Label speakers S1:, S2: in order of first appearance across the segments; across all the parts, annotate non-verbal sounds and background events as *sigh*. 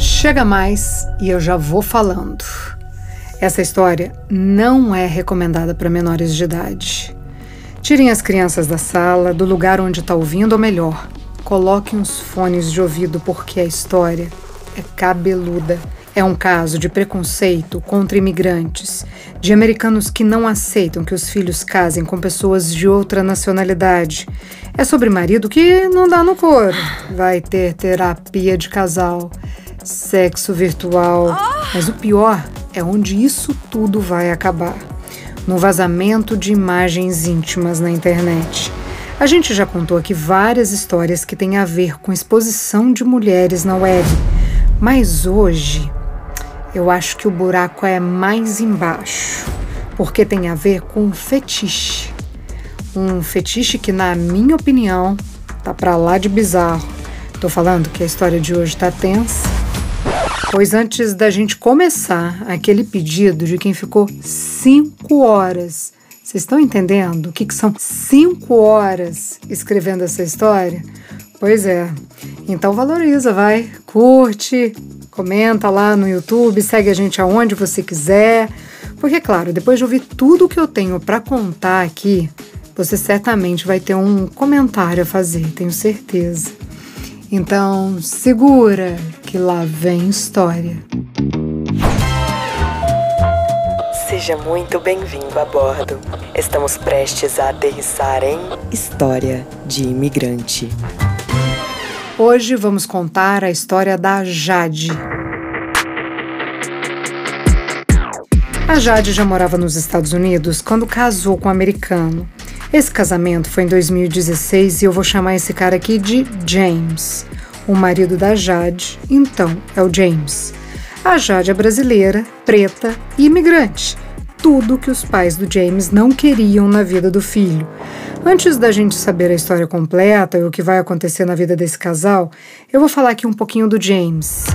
S1: Chega mais e eu já vou falando. Essa história não é recomendada para menores de idade. Tirem as crianças da sala, do lugar onde está ouvindo, ou melhor, coloquem os fones de ouvido porque a história é cabeluda. É um caso de preconceito contra imigrantes, de americanos que não aceitam que os filhos casem com pessoas de outra nacionalidade. É sobre marido que não dá no couro. Vai ter terapia de casal, sexo virtual. Mas o pior é onde isso tudo vai acabar no vazamento de imagens íntimas na internet. A gente já contou aqui várias histórias que têm a ver com exposição de mulheres na web, mas hoje eu acho que o buraco é mais embaixo, porque tem a ver com um fetiche. Um fetiche que, na minha opinião, tá pra lá de bizarro. Tô falando que a história de hoje tá tensa. Pois antes da gente começar aquele pedido de quem ficou cinco horas, vocês estão entendendo o que, que são cinco horas escrevendo essa história? Pois é. Então valoriza, vai, curte, comenta lá no YouTube, segue a gente aonde você quiser. Porque, claro, depois de ouvir tudo que eu tenho para contar aqui, você certamente vai ter um comentário a fazer, tenho certeza. Então, segura que lá vem história.
S2: Seja muito bem-vindo a bordo. Estamos prestes a aterrissar em História de Imigrante.
S1: Hoje vamos contar a história da Jade. A Jade já morava nos Estados Unidos quando casou com um americano. Esse casamento foi em 2016 e eu vou chamar esse cara aqui de James. O marido da Jade, então, é o James. A Jade é brasileira, preta e imigrante. Tudo que os pais do James não queriam na vida do filho. Antes da gente saber a história completa e o que vai acontecer na vida desse casal, eu vou falar aqui um pouquinho do James.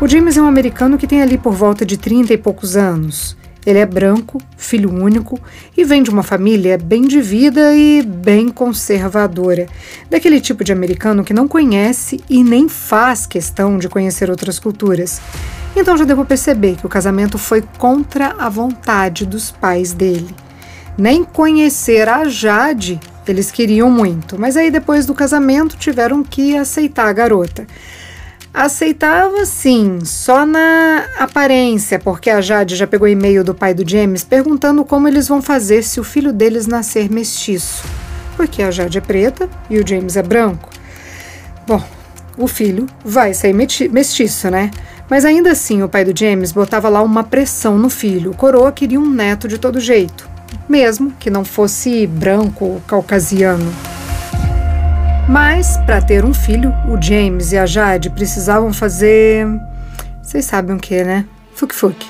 S1: O James é um americano que tem ali por volta de 30 e poucos anos. Ele é branco, filho único e vem de uma família bem de vida e bem conservadora. Daquele tipo de americano que não conhece e nem faz questão de conhecer outras culturas. Então já devo perceber que o casamento foi contra a vontade dos pais dele. Nem conhecer a Jade eles queriam muito, mas aí depois do casamento tiveram que aceitar a garota. Aceitava sim, só na aparência, porque a Jade já pegou e-mail do pai do James perguntando como eles vão fazer se o filho deles nascer mestiço. Porque a Jade é preta e o James é branco. Bom, o filho vai sair mestiço, né? Mas ainda assim, o pai do James botava lá uma pressão no filho. O coroa queria um neto de todo jeito, mesmo que não fosse branco ou caucasiano. Mas, para ter um filho, o James e a Jade precisavam fazer. Vocês sabem o que, né? Fuk-fuk.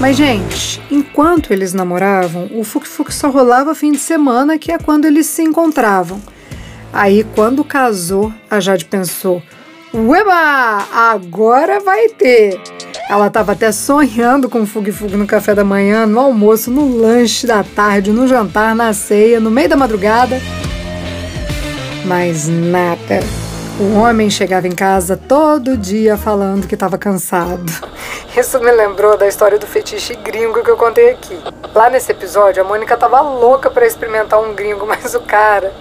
S1: Mas, gente, enquanto eles namoravam, o fuk-fuk só rolava fim de semana, que é quando eles se encontravam. Aí, quando casou, a Jade pensou: Ueba! Agora vai ter! Ela estava até sonhando com fug-fug no café da manhã, no almoço, no lanche da tarde, no jantar, na ceia, no meio da madrugada. Mas nada. O homem chegava em casa todo dia falando que estava cansado. *laughs* Isso me lembrou da história do fetiche gringo que eu contei aqui. Lá nesse episódio, a Mônica estava louca para experimentar um gringo, *laughs* mas o cara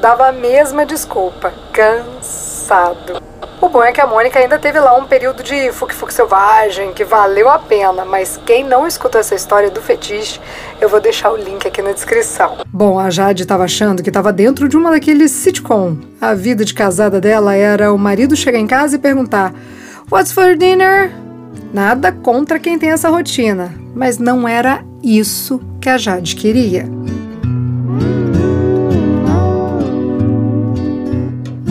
S1: dava a mesma desculpa: cansado. O bom é que a Mônica ainda teve lá um período de fuque-fuque selvagem que valeu a pena, mas quem não escutou essa história do fetiche, eu vou deixar o link aqui na descrição. Bom, a Jade estava achando que estava dentro de uma daqueles sitcom. A vida de casada dela era o marido chegar em casa e perguntar: What's for dinner? Nada contra quem tem essa rotina, mas não era isso que a Jade queria.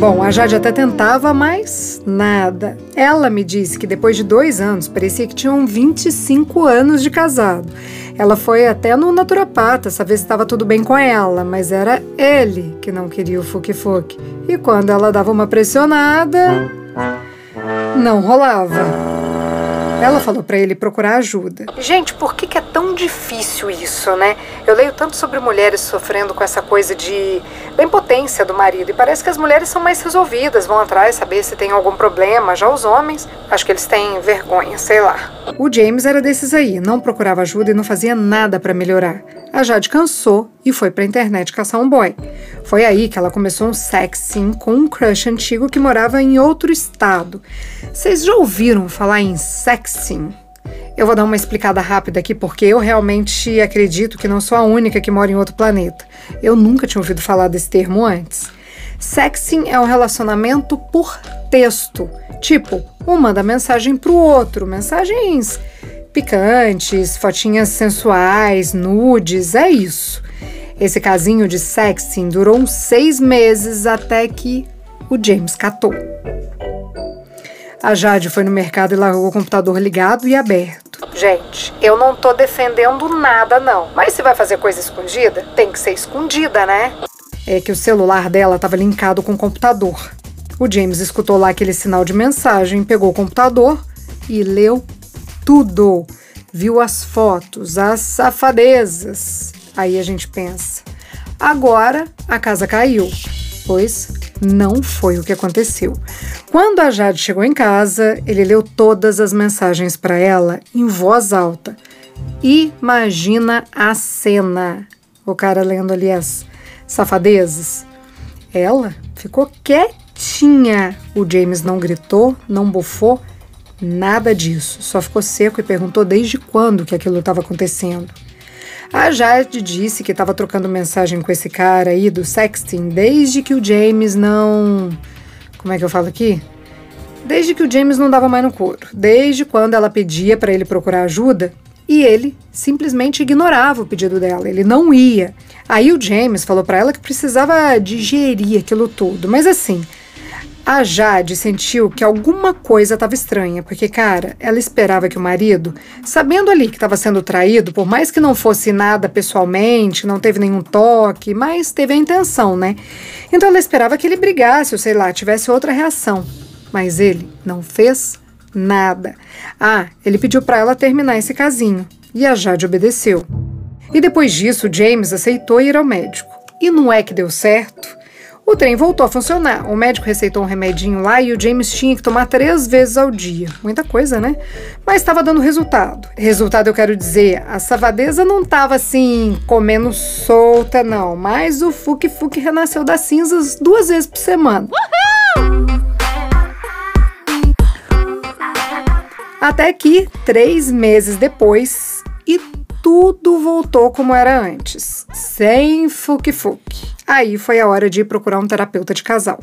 S1: Bom, a Jade até tentava, mas nada. Ela me disse que depois de dois anos parecia que tinham 25 anos de casado. Ela foi até no naturopata saber se estava tudo bem com ela, mas era ele que não queria o fuque-fuque. E quando ela dava uma pressionada, não rolava. Ela falou para ele procurar ajuda. Gente, por que, que, é tão difícil isso, né? Eu leio tanto sobre mulheres sofrendo com essa coisa de da impotência do marido e parece que as mulheres são mais resolvidas, vão atrás saber se tem algum problema. Já os homens, acho que eles têm vergonha, sei lá. O James era desses aí, não procurava ajuda e não fazia nada para melhorar. A Jade cansou e foi pra internet caçar um boy. Foi aí que ela começou um sexting com um crush antigo que morava em outro estado. Vocês já ouviram falar em sexting? Eu vou dar uma explicada rápida aqui porque eu realmente acredito que não sou a única que mora em outro planeta. Eu nunca tinha ouvido falar desse termo antes. Sexting é um relacionamento por texto. Tipo, um manda mensagem pro outro, mensagens picantes, fotinhas sensuais, nudes, é isso. Esse casinho de sexting durou uns seis meses até que o James catou. A Jade foi no mercado e largou o computador ligado e aberto. Gente, eu não tô defendendo nada, não. Mas se vai fazer coisa escondida, tem que ser escondida, né? É que o celular dela estava linkado com o computador. O James escutou lá aquele sinal de mensagem, pegou o computador e leu tudo. Viu as fotos, as safadezas. Aí a gente pensa: agora a casa caiu. Pois não foi o que aconteceu. Quando a Jade chegou em casa, ele leu todas as mensagens para ela em voz alta. Imagina a cena. O cara lendo ali as safadezas. Ela ficou quietinha. O James não gritou, não bufou, nada disso. Só ficou seco e perguntou desde quando que aquilo estava acontecendo. A Jade disse que estava trocando mensagem com esse cara aí do sexting desde que o James não. Como é que eu falo aqui? Desde que o James não dava mais no couro. Desde quando ela pedia para ele procurar ajuda e ele simplesmente ignorava o pedido dela, ele não ia. Aí o James falou para ela que precisava digerir aquilo tudo, mas assim, a Jade sentiu que alguma coisa estava estranha, porque, cara, ela esperava que o marido, sabendo ali que estava sendo traído, por mais que não fosse nada pessoalmente, não teve nenhum toque, mas teve a intenção, né? Então ela esperava que ele brigasse, ou sei lá, tivesse outra reação. Mas ele não fez nada. Ah, ele pediu para ela terminar esse casinho, e a Jade obedeceu. E depois disso, James aceitou ir ao médico. E não é que deu certo? O trem voltou a funcionar. O médico receitou um remedinho lá e o James tinha que tomar três vezes ao dia. Muita coisa, né? Mas estava dando resultado. Resultado, eu quero dizer, a savadeza não estava assim, comendo solta, não. Mas o Fuki Fuki renasceu das cinzas duas vezes por semana. Uhul! Até que, três meses depois, e tudo voltou como era antes, sem fuque-fuque. Aí foi a hora de ir procurar um terapeuta de casal.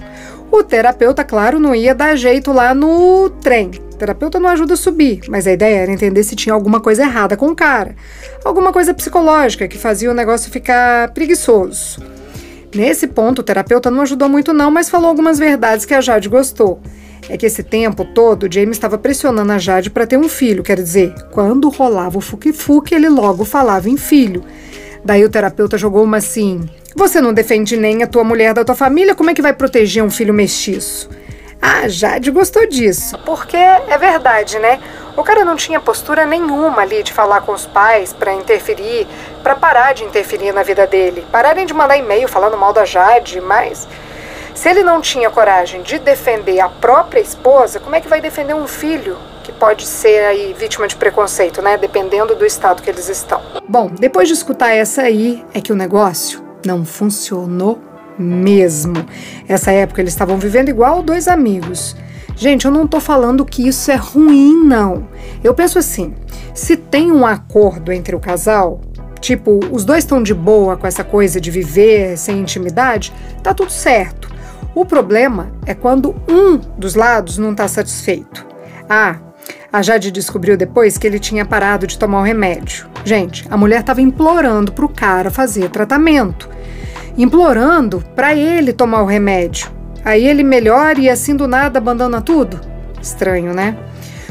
S1: O terapeuta, claro, não ia dar jeito lá no trem. O terapeuta não ajuda a subir, mas a ideia era entender se tinha alguma coisa errada com o cara. Alguma coisa psicológica que fazia o negócio ficar preguiçoso. Nesse ponto, o terapeuta não ajudou muito não, mas falou algumas verdades que a Jade gostou. É que esse tempo todo, James estava pressionando a Jade para ter um filho, quer dizer, quando rolava o fuque-fuque, ele logo falava em filho. Daí o terapeuta jogou uma assim: você não defende nem a tua mulher da tua família, como é que vai proteger um filho mestiço? Ah, Jade gostou disso. Porque é verdade, né? O cara não tinha postura nenhuma ali de falar com os pais para interferir, para parar de interferir na vida dele. Pararem de mandar e-mail falando mal da Jade, mas se ele não tinha coragem de defender a própria esposa, como é que vai defender um filho que pode ser aí vítima de preconceito, né? Dependendo do estado que eles estão. Bom, depois de escutar essa aí, é que o negócio não funcionou mesmo. Essa época eles estavam vivendo igual dois amigos. Gente, eu não tô falando que isso é ruim, não. Eu penso assim: se tem um acordo entre o casal, tipo, os dois estão de boa com essa coisa de viver sem intimidade, tá tudo certo. O problema é quando um dos lados não tá satisfeito. Ah, a Jade descobriu depois que ele tinha parado de tomar o remédio. Gente, a mulher estava implorando para o cara fazer tratamento, implorando para ele tomar o remédio. Aí ele melhora e assim do nada abandona tudo? Estranho, né?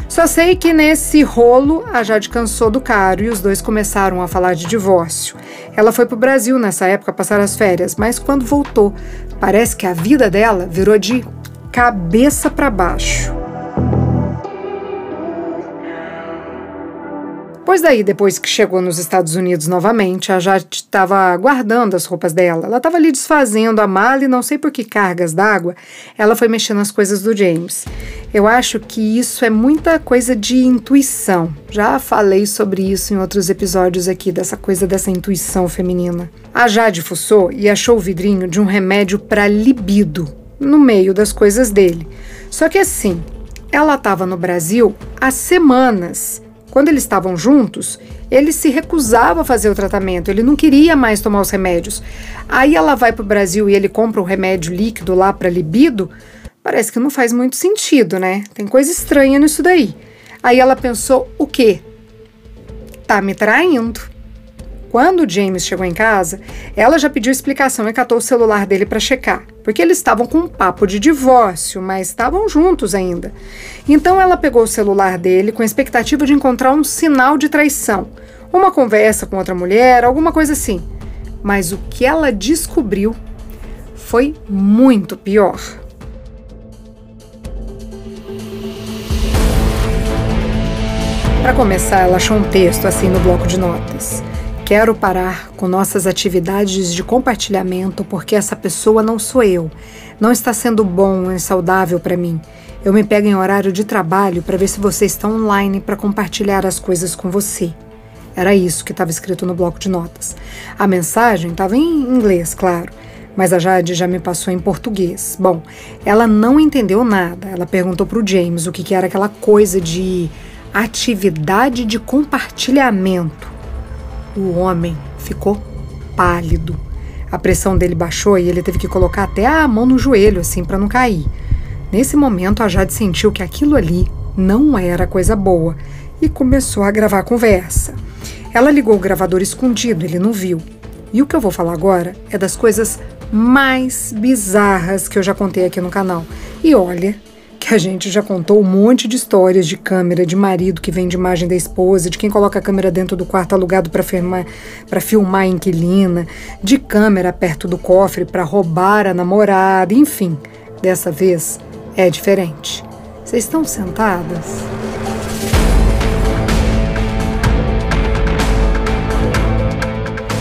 S1: Só sei que nesse rolo a Jade cansou do caro e os dois começaram a falar de divórcio. Ela foi pro Brasil nessa época passar as férias, mas quando voltou, parece que a vida dela virou de cabeça para baixo. Pois daí, depois que chegou nos Estados Unidos novamente, a Jade estava guardando as roupas dela. Ela estava ali desfazendo a mala e não sei por que cargas d'água, ela foi mexendo nas coisas do James. Eu acho que isso é muita coisa de intuição. Já falei sobre isso em outros episódios aqui, dessa coisa dessa intuição feminina. A Jade fuçou e achou o vidrinho de um remédio para libido no meio das coisas dele. Só que assim, ela estava no Brasil há semanas quando eles estavam juntos, ele se recusava a fazer o tratamento, ele não queria mais tomar os remédios. Aí ela vai para o Brasil e ele compra um remédio líquido lá para libido. Parece que não faz muito sentido, né? Tem coisa estranha nisso daí. Aí ela pensou: o quê? Tá me traindo. Quando James chegou em casa, ela já pediu explicação e catou o celular dele para checar, porque eles estavam com um papo de divórcio, mas estavam juntos ainda. Então ela pegou o celular dele com a expectativa de encontrar um sinal de traição, uma conversa com outra mulher, alguma coisa assim. Mas o que ela descobriu foi muito pior. Para começar, ela achou um texto assim no bloco de notas. Quero parar com nossas atividades de compartilhamento porque essa pessoa não sou eu. Não está sendo bom e saudável para mim. Eu me pego em horário de trabalho para ver se você está online para compartilhar as coisas com você. Era isso que estava escrito no bloco de notas. A mensagem estava em inglês, claro, mas a Jade já me passou em português. Bom, ela não entendeu nada. Ela perguntou para o James o que, que era aquela coisa de atividade de compartilhamento. O homem ficou pálido. A pressão dele baixou e ele teve que colocar até a mão no joelho, assim, para não cair. Nesse momento, a Jade sentiu que aquilo ali não era coisa boa e começou a gravar a conversa. Ela ligou o gravador escondido, ele não viu. E o que eu vou falar agora é das coisas mais bizarras que eu já contei aqui no canal. E olha, *laughs* a gente já contou um monte de histórias de câmera, de marido que vende imagem da esposa, de quem coloca a câmera dentro do quarto alugado para filmar, filmar a inquilina, de câmera perto do cofre para roubar a namorada, enfim. Dessa vez é diferente. Vocês estão sentadas?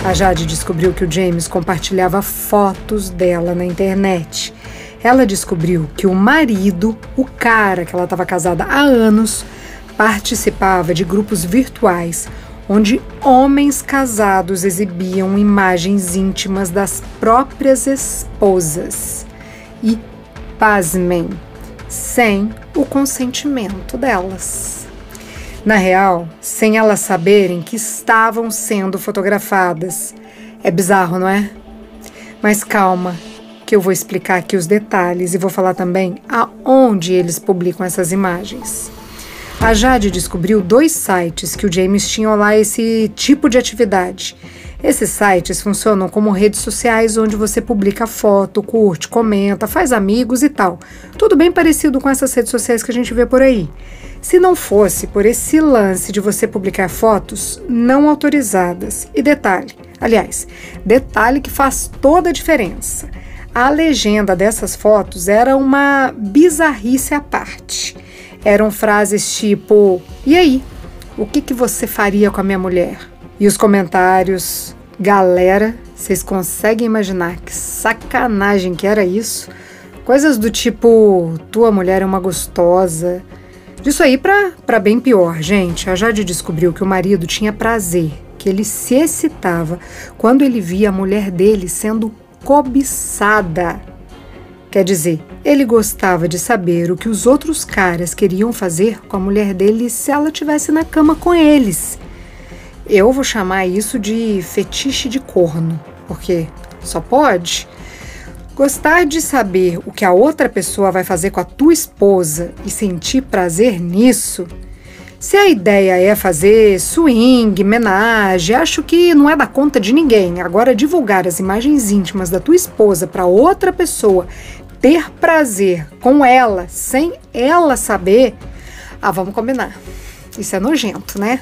S1: A Jade descobriu que o James compartilhava fotos dela na internet ela descobriu que o marido, o cara que ela estava casada há anos, participava de grupos virtuais onde homens casados exibiam imagens íntimas das próprias esposas. E, pasmem, sem o consentimento delas. Na real, sem elas saberem que estavam sendo fotografadas. É bizarro, não é? Mas calma, que eu vou explicar aqui os detalhes e vou falar também aonde eles publicam essas imagens. A Jade descobriu dois sites que o James tinha lá esse tipo de atividade. Esses sites funcionam como redes sociais onde você publica foto, curte, comenta, faz amigos e tal. Tudo bem parecido com essas redes sociais que a gente vê por aí. Se não fosse por esse lance de você publicar fotos não autorizadas. E detalhe, aliás, detalhe que faz toda a diferença. A legenda dessas fotos era uma bizarrice à parte. Eram frases tipo: E aí? O que, que você faria com a minha mulher? E os comentários: Galera, vocês conseguem imaginar que sacanagem que era isso? Coisas do tipo: Tua mulher é uma gostosa. Disso aí para bem pior, gente. A Jade descobriu que o marido tinha prazer, que ele se excitava quando ele via a mulher dele sendo cobiçada. Quer dizer, ele gostava de saber o que os outros caras queriam fazer com a mulher dele se ela tivesse na cama com eles. Eu vou chamar isso de fetiche de corno, porque só pode. Gostar de saber o que a outra pessoa vai fazer com a tua esposa e sentir prazer nisso se a ideia é fazer swing, menagem, acho que não é da conta de ninguém. Agora, divulgar as imagens íntimas da tua esposa para outra pessoa, ter prazer com ela, sem ela saber, ah, vamos combinar. Isso é nojento, né?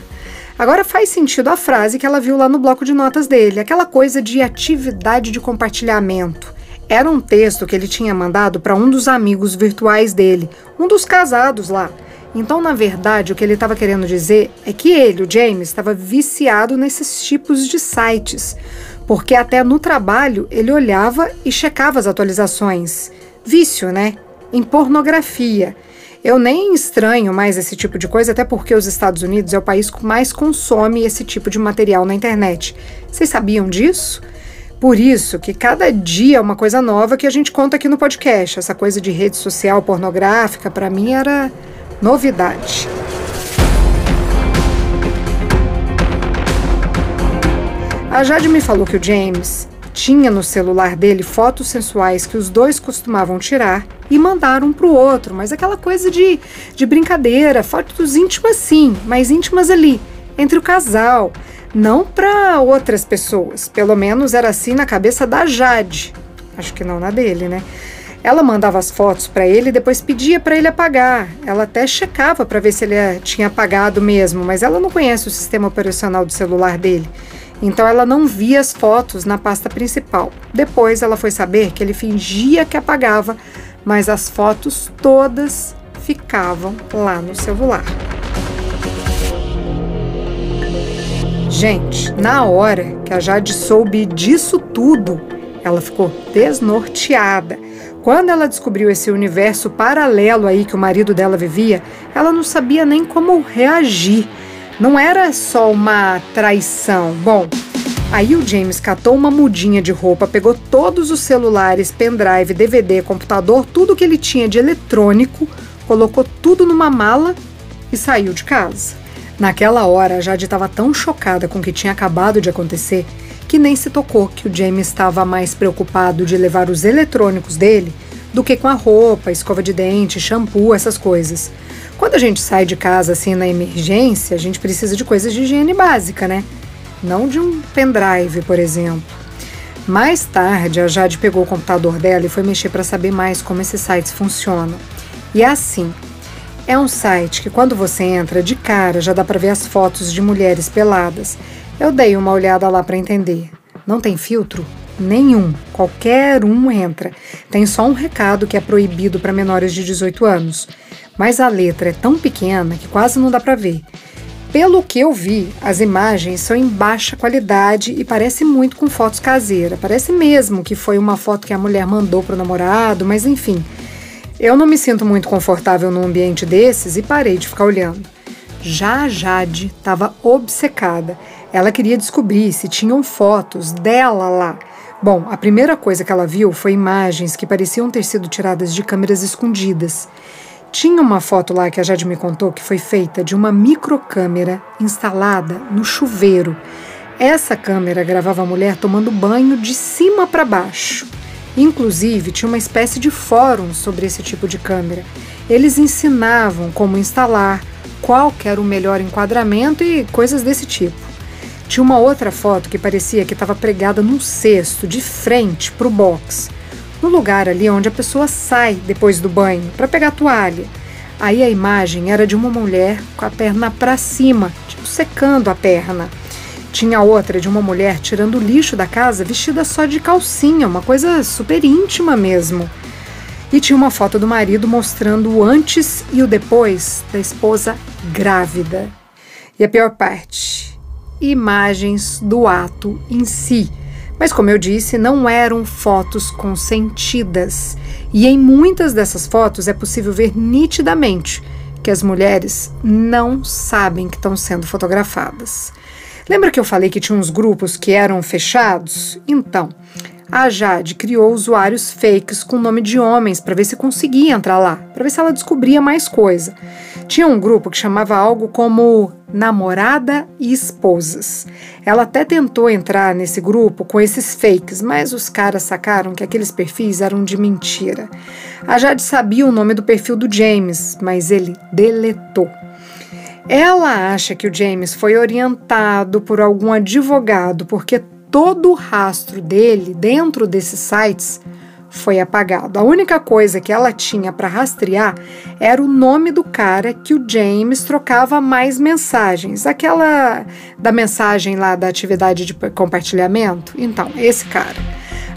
S1: Agora faz sentido a frase que ela viu lá no bloco de notas dele, aquela coisa de atividade de compartilhamento. Era um texto que ele tinha mandado para um dos amigos virtuais dele, um dos casados lá. Então, na verdade, o que ele estava querendo dizer é que ele, o James, estava viciado nesses tipos de sites, porque até no trabalho ele olhava e checava as atualizações. Vício, né? Em pornografia. Eu nem estranho mais esse tipo de coisa, até porque os Estados Unidos é o país que mais consome esse tipo de material na internet. Vocês sabiam disso? Por isso que cada dia é uma coisa nova que a gente conta aqui no podcast. Essa coisa de rede social pornográfica, para mim, era novidade. A Jade me falou que o James tinha no celular dele fotos sensuais que os dois costumavam tirar e mandar um para o outro, mas aquela coisa de, de brincadeira, fotos íntimas sim, mas íntimas ali, entre o casal, não para outras pessoas. Pelo menos era assim na cabeça da Jade. Acho que não na dele, né? Ela mandava as fotos para ele e depois pedia para ele apagar. Ela até checava para ver se ele eh, tinha apagado mesmo, mas ela não conhece o sistema operacional do celular dele. Então ela não via as fotos na pasta principal. Depois ela foi saber que ele fingia que apagava, mas as fotos todas ficavam lá no celular. Gente, na hora que a Jade soube disso tudo, ela ficou desnorteada. Quando ela descobriu esse universo paralelo aí que o marido dela vivia, ela não sabia nem como reagir. Não era só uma traição. Bom, aí o James catou uma mudinha de roupa, pegou todos os celulares, pendrive, DVD, computador, tudo que ele tinha de eletrônico, colocou tudo numa mala e saiu de casa. Naquela hora, a Jade estava tão chocada com o que tinha acabado de acontecer que nem se tocou que o James estava mais preocupado de levar os eletrônicos dele do que com a roupa, escova de dente, shampoo, essas coisas. Quando a gente sai de casa assim na emergência, a gente precisa de coisas de higiene básica, né? Não de um pendrive, por exemplo. Mais tarde, a Jade pegou o computador dela e foi mexer para saber mais como esses sites funcionam. E é assim: é um site que, quando você entra de cara, já dá para ver as fotos de mulheres peladas eu dei uma olhada lá para entender. Não tem filtro? Nenhum. Qualquer um entra. Tem só um recado que é proibido para menores de 18 anos. Mas a letra é tão pequena que quase não dá para ver. Pelo que eu vi, as imagens são em baixa qualidade e parece muito com fotos caseiras. Parece mesmo que foi uma foto que a mulher mandou pro namorado, mas enfim. Eu não me sinto muito confortável num ambiente desses e parei de ficar olhando. Já a Jade estava obcecada. Ela queria descobrir se tinham fotos dela lá. Bom, a primeira coisa que ela viu foi imagens que pareciam ter sido tiradas de câmeras escondidas. Tinha uma foto lá que a Jade me contou que foi feita de uma microcâmera instalada no chuveiro. Essa câmera gravava a mulher tomando banho de cima para baixo. Inclusive, tinha uma espécie de fórum sobre esse tipo de câmera. Eles ensinavam como instalar, qual era o melhor enquadramento e coisas desse tipo. Tinha uma outra foto que parecia que estava pregada num cesto, de frente para o box, no lugar ali onde a pessoa sai depois do banho para pegar a toalha. Aí a imagem era de uma mulher com a perna para cima, tipo secando a perna. Tinha outra de uma mulher tirando o lixo da casa vestida só de calcinha, uma coisa super íntima mesmo. E tinha uma foto do marido mostrando o antes e o depois da esposa grávida. E a pior parte: imagens do ato em si. Mas, como eu disse, não eram fotos consentidas. E em muitas dessas fotos é possível ver nitidamente que as mulheres não sabem que estão sendo fotografadas. Lembra que eu falei que tinha uns grupos que eram fechados? Então, a Jade criou usuários fakes com nome de homens para ver se conseguia entrar lá, para ver se ela descobria mais coisa. Tinha um grupo que chamava algo como Namorada e Esposas. Ela até tentou entrar nesse grupo com esses fakes, mas os caras sacaram que aqueles perfis eram de mentira. A Jade sabia o nome do perfil do James, mas ele deletou. Ela acha que o James foi orientado por algum advogado porque todo o rastro dele dentro desses sites foi apagado. A única coisa que ela tinha para rastrear era o nome do cara que o James trocava mais mensagens. Aquela da mensagem lá da atividade de compartilhamento. Então, esse cara.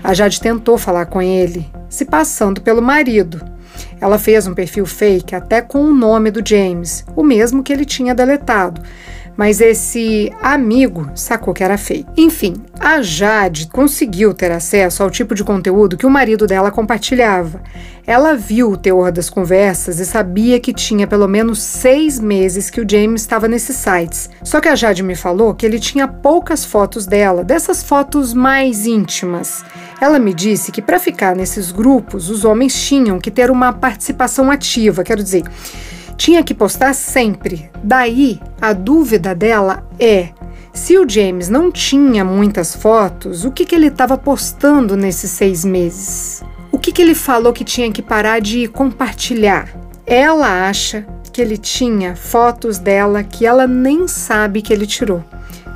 S1: A Jade tentou falar com ele, se passando pelo marido. Ela fez um perfil fake até com o nome do James, o mesmo que ele tinha deletado mas esse amigo sacou que era fake. Enfim, a Jade conseguiu ter acesso ao tipo de conteúdo que o marido dela compartilhava. Ela viu o teor das conversas e sabia que tinha pelo menos seis meses que o James estava nesses sites. Só que a Jade me falou que ele tinha poucas fotos dela, dessas fotos mais íntimas. Ela me disse que para ficar nesses grupos, os homens tinham que ter uma participação ativa, quero dizer tinha que postar sempre. Daí, a dúvida dela é: se o James não tinha muitas fotos, o que, que ele estava postando nesses seis meses? O que, que ele falou que tinha que parar de compartilhar? Ela acha que ele tinha fotos dela que ela nem sabe que ele tirou.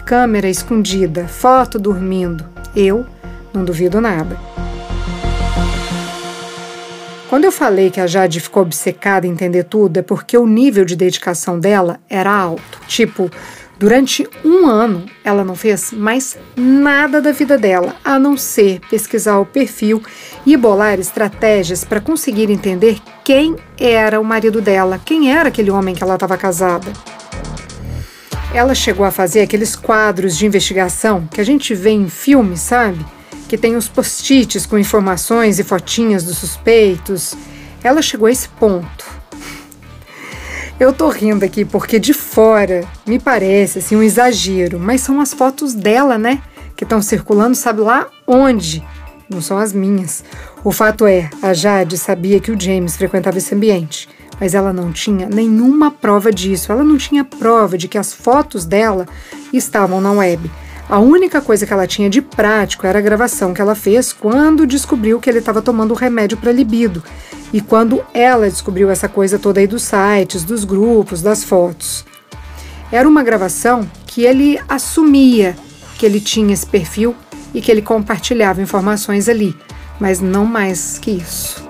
S1: Câmera escondida, foto dormindo. Eu não duvido nada. Quando eu falei que a Jade ficou obcecada em entender tudo, é porque o nível de dedicação dela era alto. Tipo, durante um ano ela não fez mais nada da vida dela, a não ser pesquisar o perfil e bolar estratégias para conseguir entender quem era o marido dela, quem era aquele homem que ela estava casada. Ela chegou a fazer aqueles quadros de investigação que a gente vê em filmes, sabe? Que tem os post-its com informações e fotinhas dos suspeitos. Ela chegou a esse ponto. Eu tô rindo aqui porque de fora me parece assim um exagero, mas são as fotos dela, né? Que estão circulando, sabe lá onde? Não são as minhas. O fato é, a Jade sabia que o James frequentava esse ambiente, mas ela não tinha nenhuma prova disso. Ela não tinha prova de que as fotos dela estavam na web. A única coisa que ela tinha de prático era a gravação que ela fez quando descobriu que ele estava tomando remédio para libido e quando ela descobriu essa coisa toda aí dos sites, dos grupos, das fotos. Era uma gravação que ele assumia que ele tinha esse perfil e que ele compartilhava informações ali, mas não mais que isso.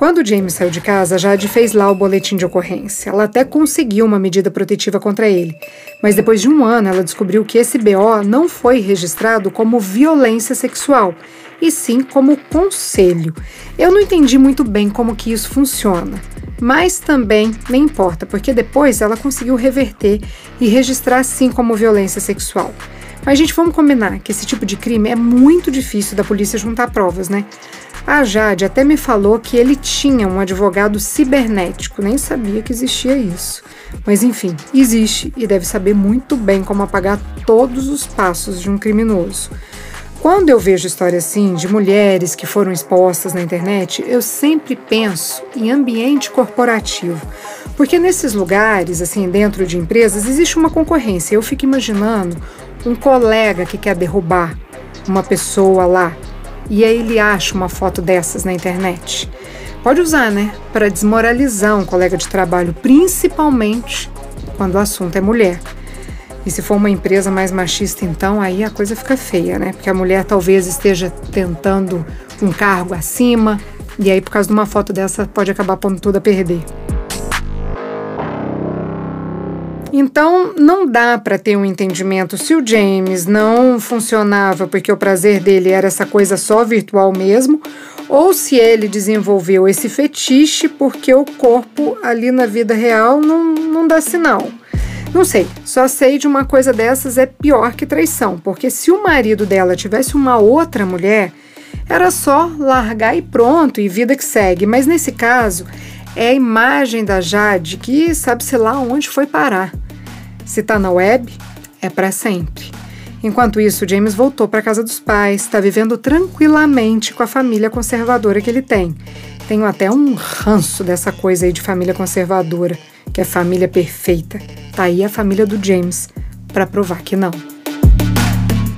S1: Quando James saiu de casa, Jade fez lá o boletim de ocorrência. Ela até conseguiu uma medida protetiva contra ele. Mas depois de um ano, ela descobriu que esse BO não foi registrado como violência sexual, e sim como conselho. Eu não entendi muito bem como que isso funciona. Mas também nem importa, porque depois ela conseguiu reverter e registrar sim como violência sexual. Mas, gente, vamos combinar que esse tipo de crime é muito difícil da polícia juntar provas, né? A Jade até me falou que ele tinha um advogado cibernético, nem sabia que existia isso. Mas enfim, existe e deve saber muito bem como apagar todos os passos de um criminoso. Quando eu vejo histórias assim de mulheres que foram expostas na internet, eu sempre penso em ambiente corporativo. Porque nesses lugares, assim, dentro de empresas, existe uma concorrência. Eu fico imaginando um colega que quer derrubar uma pessoa lá e aí ele acha uma foto dessas na internet. Pode usar, né? Para desmoralizar um colega de trabalho, principalmente quando o assunto é mulher. E se for uma empresa mais machista, então aí a coisa fica feia, né? Porque a mulher talvez esteja tentando um cargo acima, e aí por causa de uma foto dessa pode acabar pondo tudo a perder. Então, não dá para ter um entendimento se o James não funcionava porque o prazer dele era essa coisa só virtual mesmo, ou se ele desenvolveu esse fetiche porque o corpo ali na vida real não, não dá sinal. Não sei, só sei de uma coisa dessas é pior que traição, porque se o marido dela tivesse uma outra mulher, era só largar e pronto, e vida que segue. Mas nesse caso, é a imagem da Jade que sabe-se lá onde foi parar. Se tá na web, é para sempre. Enquanto isso, James voltou para casa dos pais, está vivendo tranquilamente com a família conservadora que ele tem. Tenho até um ranço dessa coisa aí de família conservadora, que é família perfeita. Tá aí a família do James para provar que não.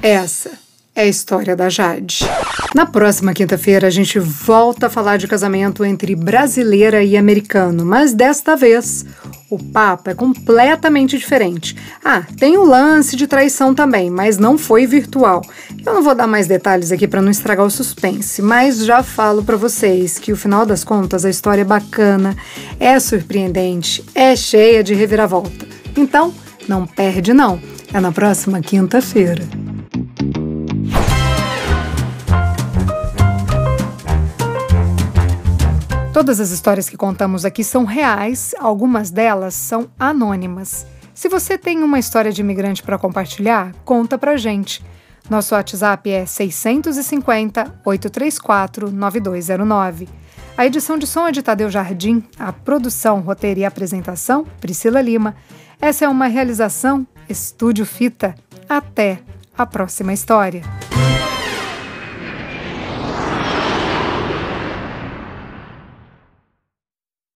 S1: Essa é a história da Jade. Na próxima quinta-feira, a gente volta a falar de casamento entre brasileira e americano, mas desta vez o papo é completamente diferente. Ah, tem o lance de traição também, mas não foi virtual. Eu não vou dar mais detalhes aqui para não estragar o suspense, mas já falo para vocês que o final das contas a história é bacana, é surpreendente, é cheia de reviravolta. Então, não perde não. É na próxima quinta-feira. Todas as histórias que contamos aqui são reais, algumas delas são anônimas. Se você tem uma história de imigrante para compartilhar, conta pra gente. Nosso WhatsApp é 650 834 9209. A edição de som é de Tadeu Jardim, a produção, roteiro e apresentação, Priscila Lima. Essa é uma realização Estúdio Fita. Até a próxima história.